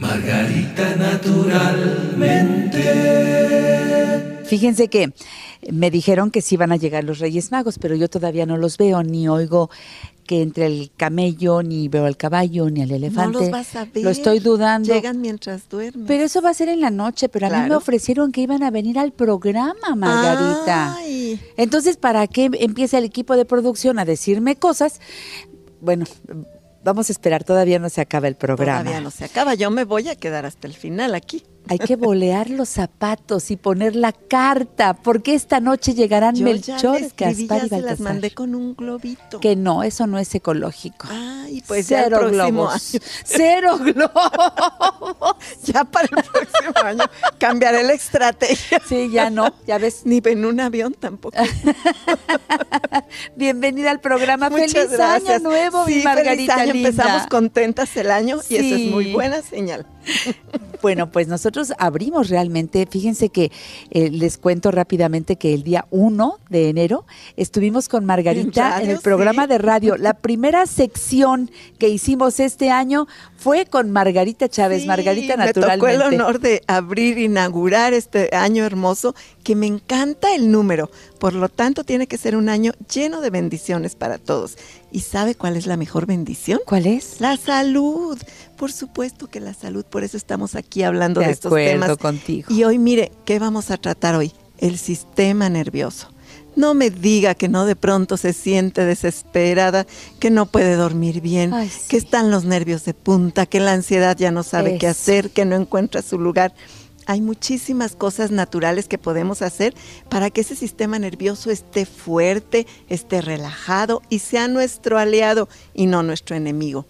Margarita naturalmente. Fíjense que me dijeron que sí van a llegar los Reyes Magos, pero yo todavía no los veo ni oigo que entre el camello, ni veo al caballo, ni al elefante. No los vas a ver. Lo estoy dudando. Llegan mientras duermen. Pero eso va a ser en la noche, pero a mí me ofrecieron que iban a venir al programa, Margarita. Ay. Entonces, ¿para qué empieza el equipo de producción a decirme cosas? Bueno, vamos a esperar, todavía no se acaba el programa. Todavía no se acaba. Yo me voy a quedar hasta el final aquí. Hay que bolear los zapatos y poner la carta, porque esta noche llegarán Yo Melchor, ya Gaspar ya y se las Baltasar. mandé con un globito. Que no, eso no es ecológico. Ay, pues ya el Cero próximo globos. año. Cero globos. Ya para el próximo año cambiaré la estrategia. Sí, ya no, ya ves. Ni en un avión tampoco. Bienvenida al programa. Muchas feliz gracias. año nuevo, Sí, mi Margarita feliz año. linda. Empezamos contentas el año y eso es muy buena señal. Bueno, pues nosotros abrimos realmente, fíjense que eh, les cuento rápidamente que el día 1 de enero estuvimos con Margarita En radio, en el programa de radio. La primera sección que hicimos este año fue con Margarita Chávez, Sí, Margarita Me naturalmente. tocó el honor de abrir, inaugurar este año hermoso, que me encanta el número. Por lo tanto, tiene que ser un año lleno de bendiciones para todos. ¿Y sabe cuál es la mejor bendición? ¿Cuál es? La salud. Por supuesto que la salud, por eso estamos aquí hablando de, De estos acuerdo temas. contigo. Y hoy, mire, ¿qué vamos a tratar hoy? El sistema nervioso. No me diga que no de pronto se siente desesperada, que no puede dormir bien, Ay, sí. que están los nervios de punta, que la ansiedad ya no sabe qué hacer, que no encuentra su lugar. Hay muchísimas cosas naturales que podemos hacer para que ese sistema nervioso esté fuerte, esté relajado y sea nuestro aliado y no nuestro enemigo.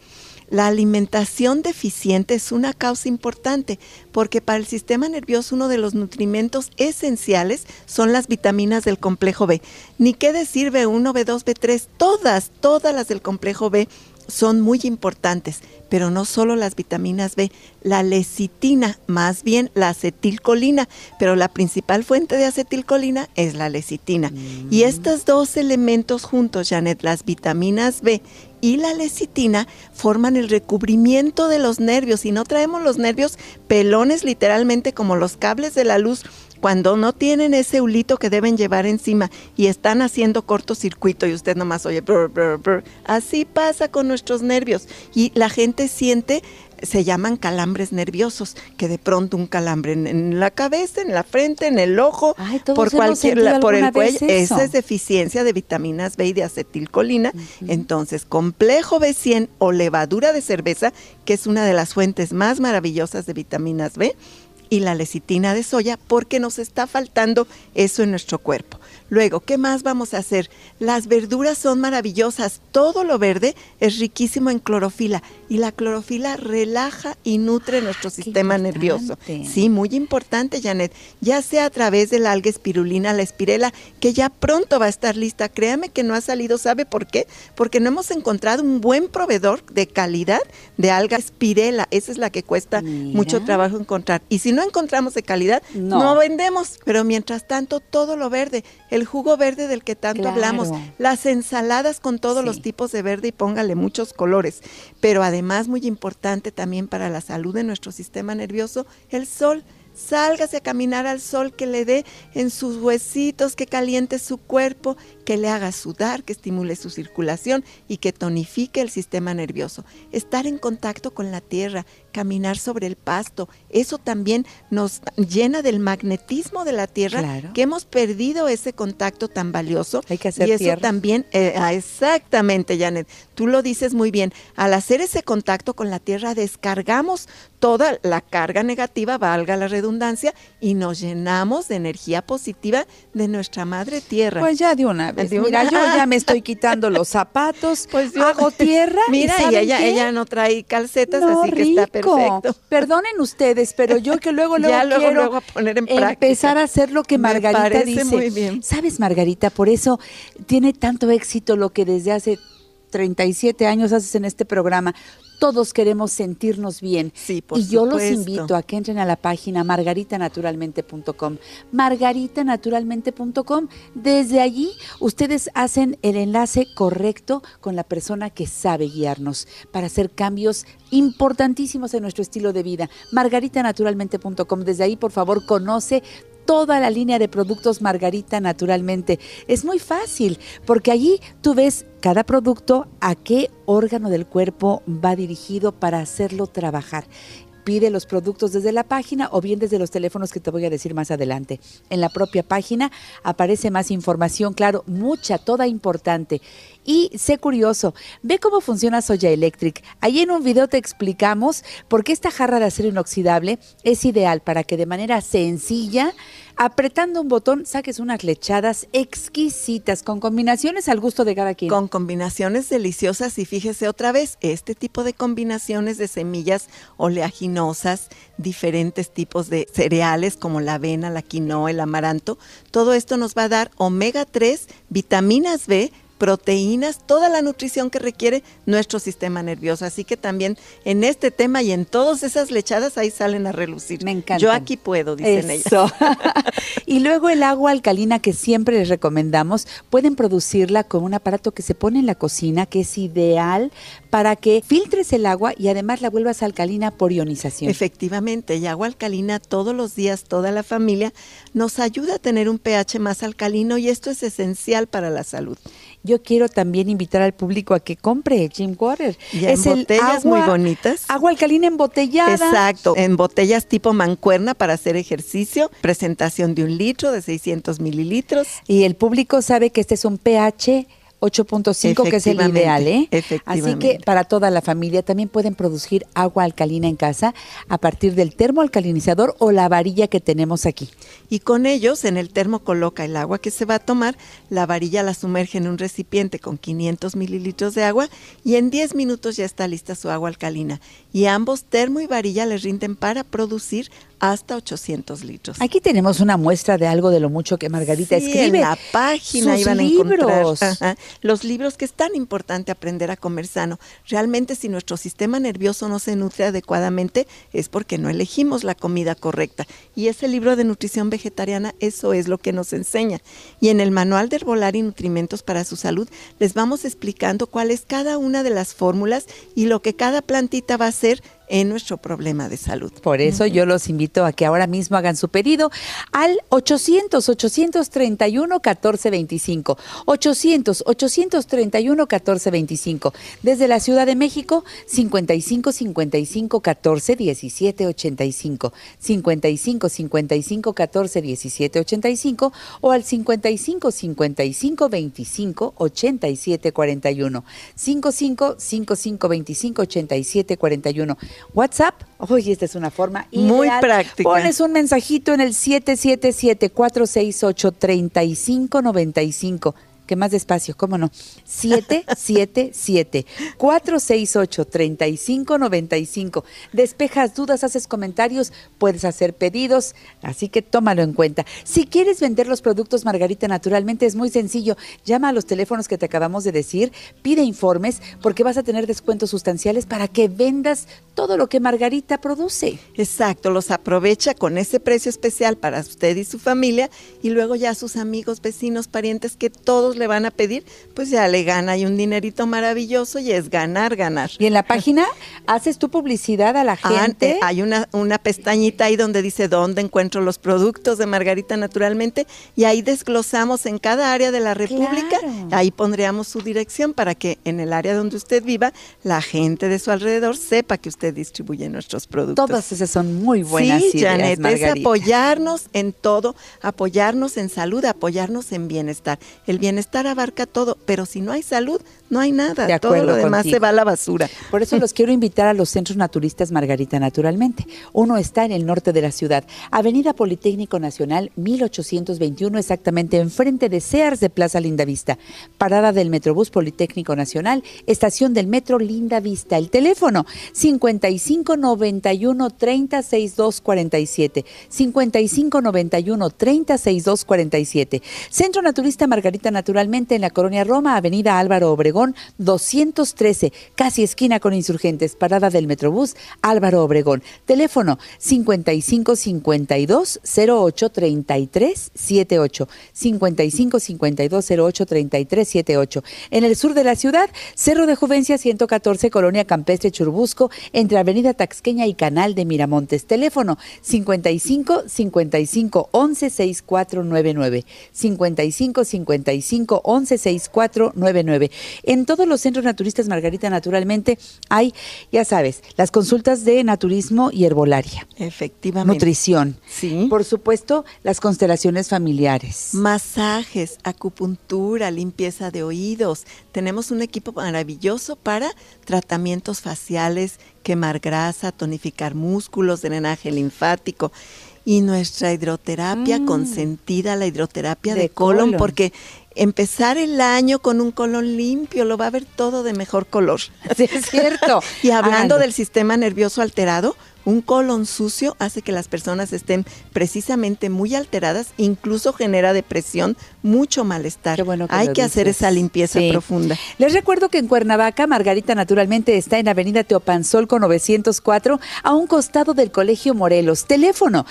La alimentación deficiente es una causa importante porque para el sistema nervioso uno de los nutrimentos esenciales son las vitaminas del complejo B. Ni qué decir B1, B2, B3, todas, todas las del complejo B son muy importantes, pero no solo las vitaminas B, la lecitina, más bien la acetilcolina, pero la principal fuente de acetilcolina es la lecitina. Y estos dos elementos juntos, Janet, las vitaminas B y la lecitina forman el recubrimiento de los nervios y no traemos los nervios pelones literalmente como los cables de la luz cuando no tienen ese hulito que deben llevar encima y están haciendo cortocircuito y usted nomás oye, brr, brr, brr. así pasa con nuestros nervios y la gente siente se llaman calambres nerviosos, que de pronto un calambre en, en la cabeza, en la frente, en el ojo, Ay, por cualquier la- por el cuello, esa es deficiencia de vitaminas B y de acetilcolina. Entonces, complejo B100 o levadura de cerveza, que es una de las fuentes más maravillosas de vitaminas B, y la lecitina de soya, porque nos está faltando eso en nuestro cuerpo. Luego, ¿qué más vamos a hacer? Las verduras son maravillosas. Todo lo verde es riquísimo en clorofila y la clorofila relaja y nutre nuestro qué sistema nervioso. Sí, muy importante, Janet. Ya sea a través de la alga espirulina, la espirela, que ya pronto va a estar lista. Créame que no ha salido. ¿Sabe por qué? Porque no hemos encontrado un buen proveedor de calidad de alga espirela. Esa es la que cuesta Mira. mucho trabajo encontrar. Y si no encontramos de calidad, No. no, vendemos. Pero mientras tanto, todo lo verde, el jugo verde del que tanto Claro. hablamos, las ensaladas con todos Sí. los tipos de verde y póngale muchos colores. Pero además, muy importante también para la salud de nuestro sistema nervioso, el sol. Sálgase a caminar al sol que le dé en sus huesitos, que caliente su cuerpo, que le haga sudar, que estimule su circulación y que tonifique el sistema nervioso. Estar en contacto con la tierra, caminar sobre el pasto, eso también nos llena del magnetismo de la tierra, Claro. que hemos perdido ese contacto tan valioso. Hay que hacer y eso tierra. también, eh, ah, exactamente, Janet, tú lo dices muy bien. Al hacer ese contacto con la tierra, descargamos toda la carga negativa, valga la redundancia, y nos llenamos de energía positiva de nuestra madre tierra. Pues ya de una Mira, yo ya me estoy quitando los zapatos, Pues yo- hago tierra. Mira, y, ¿saben ella, qué? ella no trae calcetas, No, así que está perfecto. Perdonen ustedes, pero yo que luego, luego Ya luego, quiero luego a poner en empezar a hacer lo que Me Margarita parece dice. muy bien. Sabes, Margarita, por eso tiene tanto éxito lo que desde hace 37 años haces en este programa. Todos queremos sentirnos bien. Sí, por y yo los invito a que entren a la página margaritanaturalmente.com. Margaritanaturalmente.com. Desde allí ustedes hacen el enlace correcto con la persona que sabe guiarnos para hacer cambios importantísimos en nuestro estilo de vida. Margaritanaturalmente.com. Desde ahí, por favor, conoce toda la línea de productos Margarita naturalmente. Es muy fácil porque allí tú ves cada producto a qué órgano del cuerpo va dirigido para hacerlo trabajar. Pide los productos desde la página o bien desde los teléfonos que te voy a decir más adelante. En la propia página aparece más información, claro, mucha, toda importante. Y sé curioso, ve cómo funciona Soya Electric. Allí en un video te explicamos por qué esta jarra de acero inoxidable es ideal para que de manera sencilla, apretando un botón, saques unas lechadas exquisitas con combinaciones al gusto de cada quien. Con combinaciones deliciosas y fíjese otra vez, este tipo de combinaciones de semillas oleaginosas, diferentes tipos de cereales como la avena, la quinoa, el amaranto, todo esto nos va a dar omega 3, vitaminas B, proteínas, toda la nutrición que requiere nuestro sistema nervioso. Así que también en este tema y en todas esas lechadas ahí salen a relucir. Me encanta. Yo aquí puedo, dicen ellas. Eso. y luego el agua alcalina que siempre les recomendamos, pueden producirla con un aparato que se pone en la cocina, que es ideal para que filtres el agua y además la vuelvas alcalina por ionización. Efectivamente, y agua alcalina todos los días, toda la familia, nos ayuda a tener un pH más alcalino y esto es esencial para la salud. Yo quiero también invitar al público a que compre Jim Water. Y en botellas muy bonitas. Agua alcalina embotellada. Exacto, en botellas tipo mancuerna para hacer ejercicio, presentación de un litro de 600 mililitros. Y el público sabe que este es un pH 8.5 que es el ideal, ¿eh? Así que para toda la familia también pueden producir agua alcalina en casa a partir del termoalcalinizador o la varilla que tenemos aquí. Y con ellos en el termo coloca el agua que se va a tomar, la varilla la sumerge en un recipiente con 500 mililitros de agua y en 10 minutos ya está lista su agua alcalina. Y ambos termo y varilla les rinden para producir hasta 800 litros. Aquí tenemos una muestra de algo de lo mucho que Margarita Sí, escribe. En la página Sus iban a libros. encontrar ajá, los libros que es tan importante aprender a comer sano. Realmente si nuestro sistema nervioso no se nutre adecuadamente es porque no elegimos la comida correcta. Y ese libro de nutrición vegetariana eso es lo que nos enseña. Y en el manual de herbolaria y nutrimentos para su salud les vamos explicando cuál es cada una de las fórmulas y lo que cada plantita va a hacer en nuestro problema de salud. Por eso yo los invito a que ahora mismo hagan su pedido al 800-831-1425. 800-831-1425. Desde la Ciudad de México, 55-55-14-1785. 55-55-14-1785 o al 55-55-25-8741. 55-55-25-8741. WhatsApp, oye, esta es una forma Muy ideal. práctica. Pones un mensajito en el 777-468-3595. Que más despacio, ¿cómo no? 777-468-3595. Despejas dudas, haces comentarios, puedes hacer pedidos, así que tómalo en cuenta. Si quieres vender los productos Margarita naturalmente, es muy sencillo. Llama a los teléfonos que te acabamos de decir, pide informes, porque vas a tener descuentos sustanciales para que vendas todo lo que Margarita produce. Exacto, los aprovecha con ese precio especial para usted y su familia y luego ya sus amigos, vecinos, parientes que todos le van a pedir, pues ya le gana y un dinerito maravilloso y es ganar, ganar. Y en la página haces tu publicidad a la Ah, gente. eh, hay una, una pestañita ahí donde dice dónde encuentro los productos de Margarita naturalmente y ahí desglosamos en cada área de la República. Claro. Ahí pondríamos su dirección para que en el área donde usted viva, la gente de su alrededor sepa que usted distribuye nuestros productos. Todas esas son muy buenas sí, ideas, Janet, es apoyarnos en todo, apoyarnos en salud, apoyarnos en bienestar. El bienestar abarca todo, pero si no hay salud, no hay nada. De todo lo demás contigo. se va a la basura. Por eso los quiero invitar a los centros naturistas Margarita Naturalmente. Uno está en el norte de la ciudad, Avenida Politécnico Nacional 1821, exactamente enfrente de Sears de Plaza Lindavista. Parada del Metrobús Politécnico Nacional, estación del Metro Linda Vista. El teléfono 55 91 30 62 47. 55 91 30 62 47. Centro Naturista Margarita Naturalmente en la Colonia Roma, Avenida Álvaro Obregón Obregón 213, casi esquina con Insurgentes, parada del Metrobús Álvaro Obregón. Teléfono 5552 08 33 78 5552 08 33 78. En el sur de la ciudad, Cerro de Juvencia 114, Colonia Campestre Churbusco, entre Avenida Taxqueña y Canal de Miramontes. Teléfono 55 55 11 6499 55 55 11 6499. En todos los centros naturistas Margarita naturalmente hay, ya sabes, las consultas de naturismo y herbolaria. Efectivamente. Nutrición. Sí. Por supuesto, las constelaciones familiares. Masajes, acupuntura, limpieza de oídos. Tenemos un equipo maravilloso para tratamientos faciales, quemar grasa, tonificar músculos, drenaje linfático. Y nuestra hidroterapia Mm. consentida, la hidroterapia de, De colon, colon. porque empezar el año con un colon limpio lo va a ver todo de mejor color. Sí, es cierto. Y hablando Ah, del sistema nervioso alterado, un colon sucio hace que las personas estén precisamente muy alteradas, incluso genera depresión, mucho malestar. Qué bueno que Hay que hacer esa limpieza Sí. profunda. Les recuerdo que en Cuernavaca, Margarita naturalmente está en Avenida Teopanzol con 904, a un costado del Colegio Morelos. Teléfono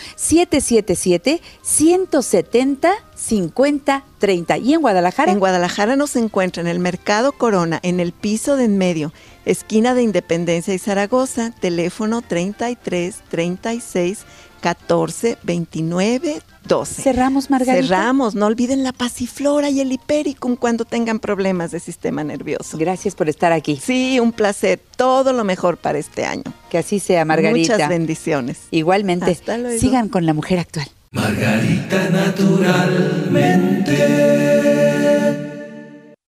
777-170-5030. Y en Guadalajara, En Guadalajara nos encuentra en el Mercado Corona, en el piso de en medio, esquina de Independencia y Zaragoza, teléfono 33 36 14 29 12. cerramos, Margarita. Cerramos, no olviden la pasiflora y el hipericum cuando tengan problemas de sistema nervioso. Gracias por estar aquí. Sí, un placer. Todo lo mejor para este año. Que así sea, Margarita. Muchas bendiciones. Igualmente, Hasta luego. sigan con la mujer actual. Margarita naturalmente.